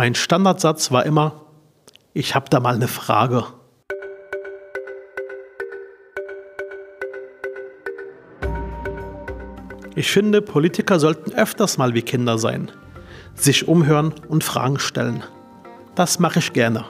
Mein Standardsatz war immer, ich habe da mal eine Frage. Ich finde, Politiker sollten öfters mal wie Kinder sein, sich umhören und Fragen stellen. Das mache ich gerne.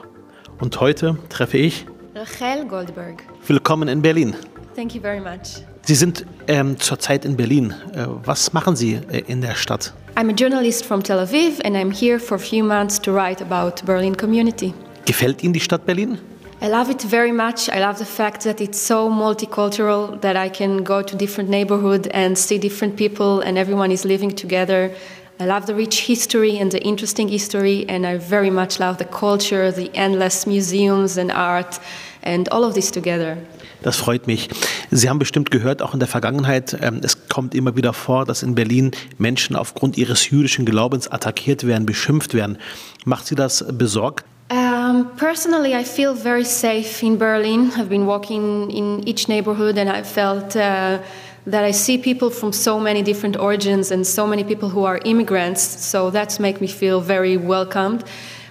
Und heute treffe ich Rachel Goldberg. Willkommen in Berlin. Thank you very much. Sie sind ähm, zurzeit in Berlin. Äh, was machen Sie äh, in der Stadt? I'm a journalist from Tel Aviv and I'm here for a few months to write about Berlin community. Gefällt Ihnen die Stadt Berlin? I love it very much. I love the fact that it's so multicultural that I can go to different neighborhood and see different people and everyone is living together. I love the rich history and the interesting history and I very much love the culture, the endless museums and art and all of this together. Das freut mich. Sie haben bestimmt gehört, auch in der Vergangenheit, ähm, es kommt immer wieder vor, dass in Berlin Menschen aufgrund ihres jüdischen Glaubens attackiert werden, beschimpft werden. Macht Sie das besorgt? Um, personally, I feel very safe in Berlin. I've been walking in each neighborhood and I felt uh, that I see people from so many different origins and so many people who are immigrants. So that's make me feel very welcomed.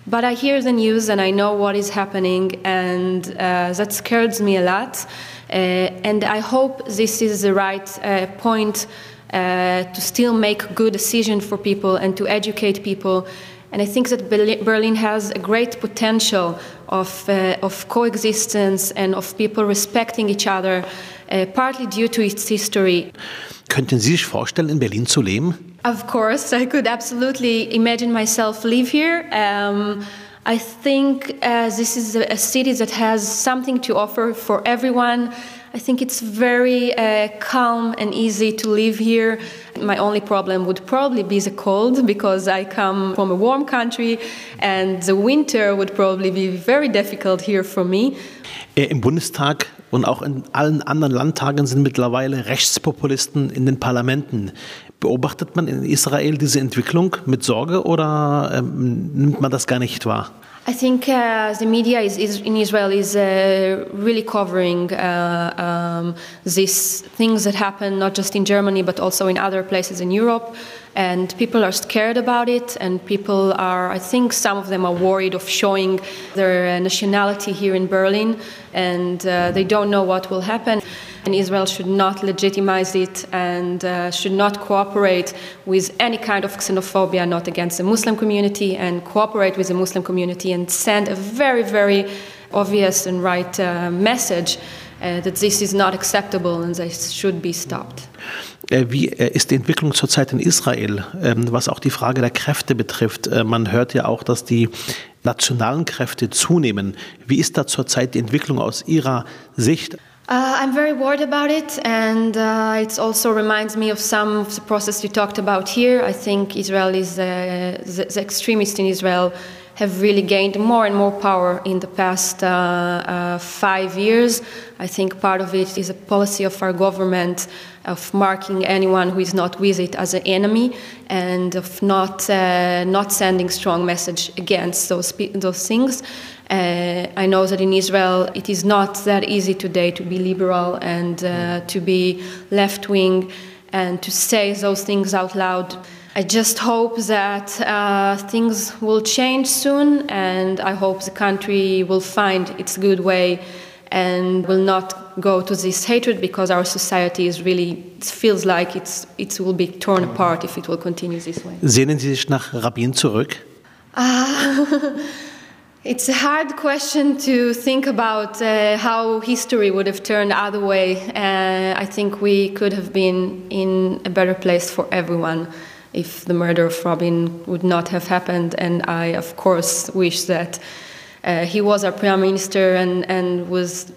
But I hear the news and I know what is happening, and uh, that scares me a lot. Uh, and I hope this is the right uh, point uh, to still make good decision for people and to educate people and I think that Berlin has a great potential of, uh, of coexistence and of people respecting each other, uh, partly due to its history. Könnten Sie sich vorstellen, in Berlin zu leben? Of course, I could absolutely imagine myself live here. Um, I think uh, this is a city that has something to offer for everyone. I think it's very uh, calm and easy to live here. My only problem would probably be the cold because I come from a warm country and the winter would probably be very difficult here for me. Äh, Im Bundestag und auch in allen anderen Landtagen sind mittlerweile Rechtspopulisten in den Parlamenten. Beobachtet man in Israel diese Entwicklung mit Sorge oder ähm, nimmt man das gar nicht wahr? I think uh, the media is, is, in Israel is uh, really covering uh, um, these things that happen not just in Germany but also in other places in Europe. And people are scared about it, and people are, I think, some of them are worried of showing their nationality here in Berlin, and uh, they don't know what will happen. And Israel should not legitimize it and uh, should not cooperate with any kind of xenophobia, not against the Muslim community, and cooperate with the Muslim community and send a very, very obvious and right uh, message that this is not acceptable and this should be stopped. Äh, wie äh, ist die Entwicklung zurzeit in Israel, ähm, was auch die Frage der Kräfte betrifft? Äh, man hört ja auch, dass die nationalen Kräfte zunehmen. Wie ist da zurzeit die Entwicklung aus Ihrer Sicht? Uh, I'm very worried about it, and uh, it also reminds me of some of the process you talked about here. I think Israel is uh, the, the, extremists in Israel have really gained more and more power in the past uh, uh, five years. I think part of it is a policy of our government of marking anyone who is not with it as an enemy and of not uh, not sending strong message against those those things. Uh, I know that in Israel it is not that easy today to be liberal and uh, to be left wing and to say those things out loud. I just hope that uh, things will change soon, and I hope the country will find its good way and will not go to this hatred because our society is really it feels like it's it will be torn apart if it will continue this way. Sehnen Sie sich nach Rabin zurück? Uh, It's a hard question to think about uh, how history would have turned other way. Uh, I think we could have been in a better place for everyone if the murder of Rabin would not have happened. And I, of course, wish that uh, he was our prime minister and, and was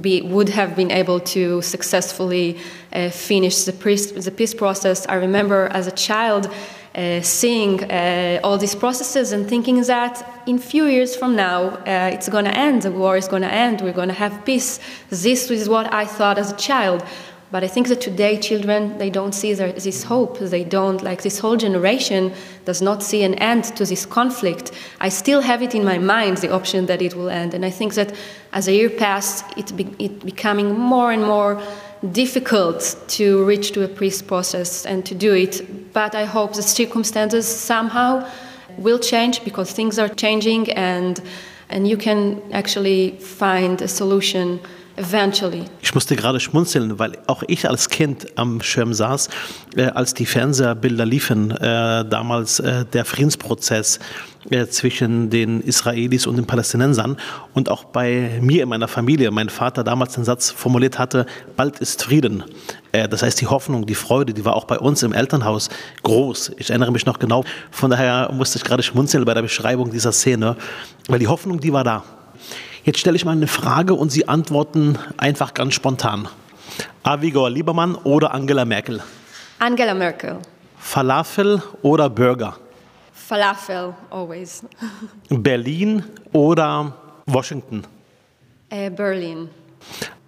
be, would have been able to successfully uh, finish the peace, the peace process. I remember as a child uh, seeing uh, all these processes and thinking that in few years from now uh, it's going to end, the war is going to end, we're going to have peace. This is what I thought as a child. But I think that today children they don't see this hope. They don't like this whole generation does not see an end to this conflict. I still have it in my mind the option that it will end, and I think that as a year passed, it be, it becoming more and more difficult to reach to a peace process and to do it. But I hope the circumstances somehow will change because things are changing and and you can actually find a solution eventually. Ich musste gerade schmunzeln, weil auch ich als Kind am Schirm saß, äh, als die Fernsehbilder liefen, äh, damals äh, der Friedensprozess zwischen den Israelis und den Palästinensern und auch bei mir in meiner Familie, mein Vater damals den Satz formuliert hatte, bald ist Frieden. Das heißt, die Hoffnung, die Freude, die war auch bei uns im Elternhaus groß. Ich erinnere mich noch genau, von daher musste ich gerade schmunzeln bei der Beschreibung dieser Szene, weil die Hoffnung, die war da. Jetzt stelle ich mal eine Frage und Sie antworten einfach ganz spontan. Avigor Liebermann oder Angela Merkel? Angela Merkel. Falafel oder Burger? Falafel, always. Berlin oder Washington? Uh, Berlin.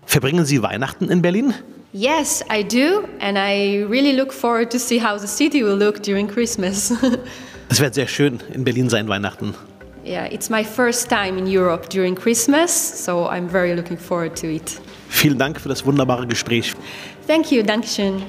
Verbringen Sie Weihnachten in Berlin? Yes, I do, and I really look forward to see how the city will look during Christmas. Es wird sehr schön in Berlin sein Weihnachten. Yeah, it's my first time in Europe during Christmas, so I'm very looking forward to it. Vielen Dank für das wunderbare Gespräch. Thank you, Dankeschön.